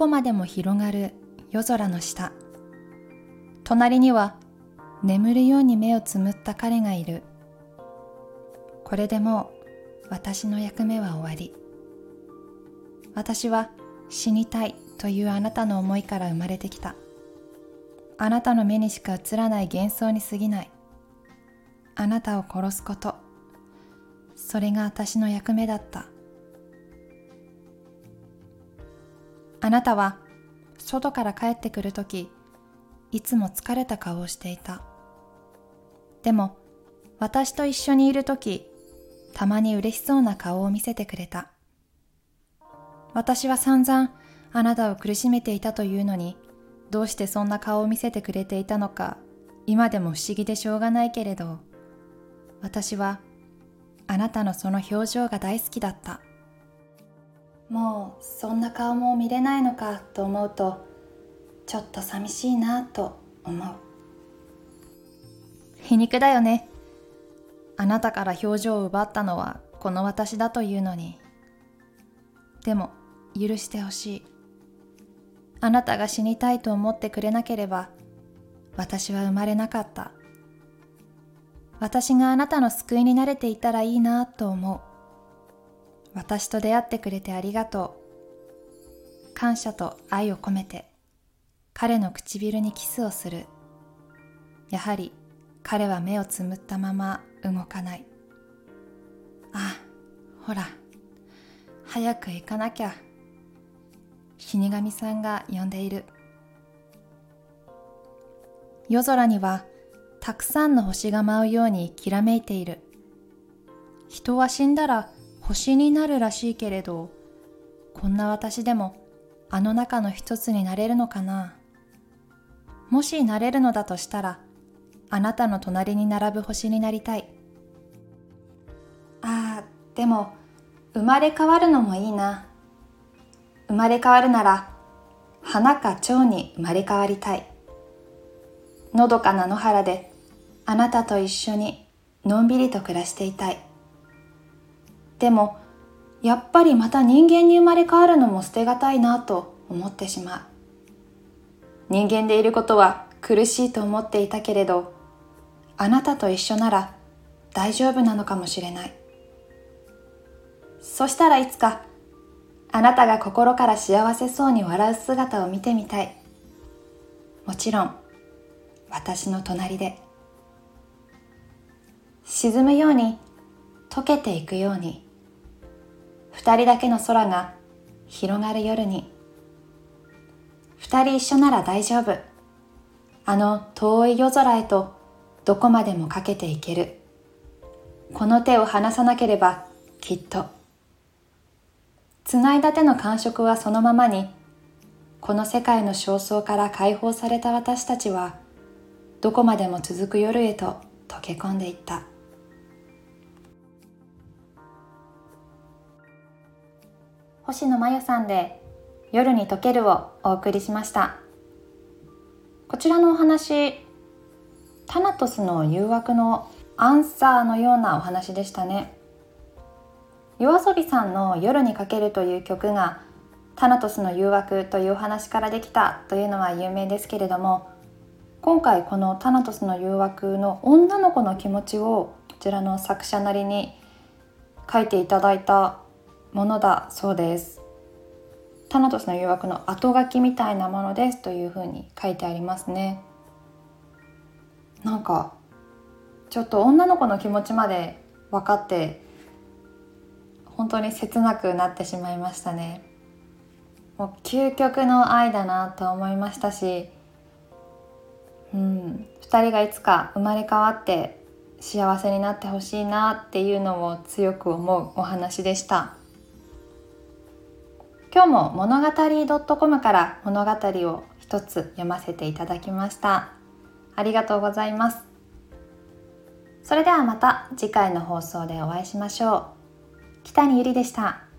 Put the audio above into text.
こまでも広がる夜空の下。隣には眠るように目をつむった彼がいる。これでもう私の役目は終わり。私は死にたいというあなたの思いから生まれてきた。あなたの目にしか映らない幻想に過ぎない。あなたを殺すこと。それが私の役目だった。あなたは外から帰ってくるときいつも疲れた顔をしていた。でも私と一緒にいるときたまに嬉しそうな顔を見せてくれた。私は散々あなたを苦しめていたというのにどうしてそんな顔を見せてくれていたのか今でも不思議でしょうがないけれど私はあなたのその表情が大好きだった。もうそんな顔も見れないのかと思うとちょっと寂しいなと思う。皮肉だよね。あなたから表情を奪ったのはこの私だというのに。でも許してほしい。あなたが死にたいと思ってくれなければ私は生まれなかった。私があなたの救いになれていたらいいなと思う。私と出会ってくれてありがとう。感謝と愛を込めて彼の唇にキスをする。やはり彼は目をつむったまま動かない。あほら早く行かなきゃ。死神さんが呼んでいる。夜空にはたくさんの星が舞うようにきらめいている。人は死んだら星になるらしいけれどこんな私でもあの中の一つになれるのかな。もしなれるのだとしたらあなたの隣に並ぶ星になりたい。ああでも生まれ変わるのもいいな。生まれ変わるなら花か蝶に生まれ変わりたい。のどかな野原であなたと一緒にのんびりと暮らしていたい。でもやっぱりまた人間に生まれ変わるのも捨てがたいなと思ってしまう。人間でいることは苦しいと思っていたけれどあなたと一緒なら大丈夫なのかもしれない。そしたらいつかあなたが心から幸せそうに笑う姿を見てみたい。もちろん私の隣で。沈むように溶けていくように。二人だけの空が広がる夜に。二人一緒なら大丈夫。あの遠い夜空へとどこまでもかけていける。この手を離さなければきっと。つないだ手の感触はそのままにこの世界の焦燥から解放された私たちはどこまでも続く夜へと溶け込んでいった。星野真由さんで「夜に溶ける」をお送りしました。こちらのお話タナトスの誘惑のアンサーのようなお話でしたね。夜遊びさんの「夜にかける」という曲がタナトスの誘惑というお話からできたというのは有名ですけれども今回このタナトスの誘惑の女の子の気持ちをこちらの作者なりに書いていただいたものだそうです。タナトスの誘惑の後書きみたいなものですというふうに書いてありますね。なんかちょっと女の子の気持ちまで分かって本当に切なくなってしまいましたね。もう究極の愛だなと思いましたし、うん、2人がいつか生まれ変わって幸せになってほしいなっていうのを強く思うお話でした。今日も物語 .com から物語を一つ読ませていただきました。ありがとうございます。それではまた次回の放送でお会いしましょう。北にゆりでした。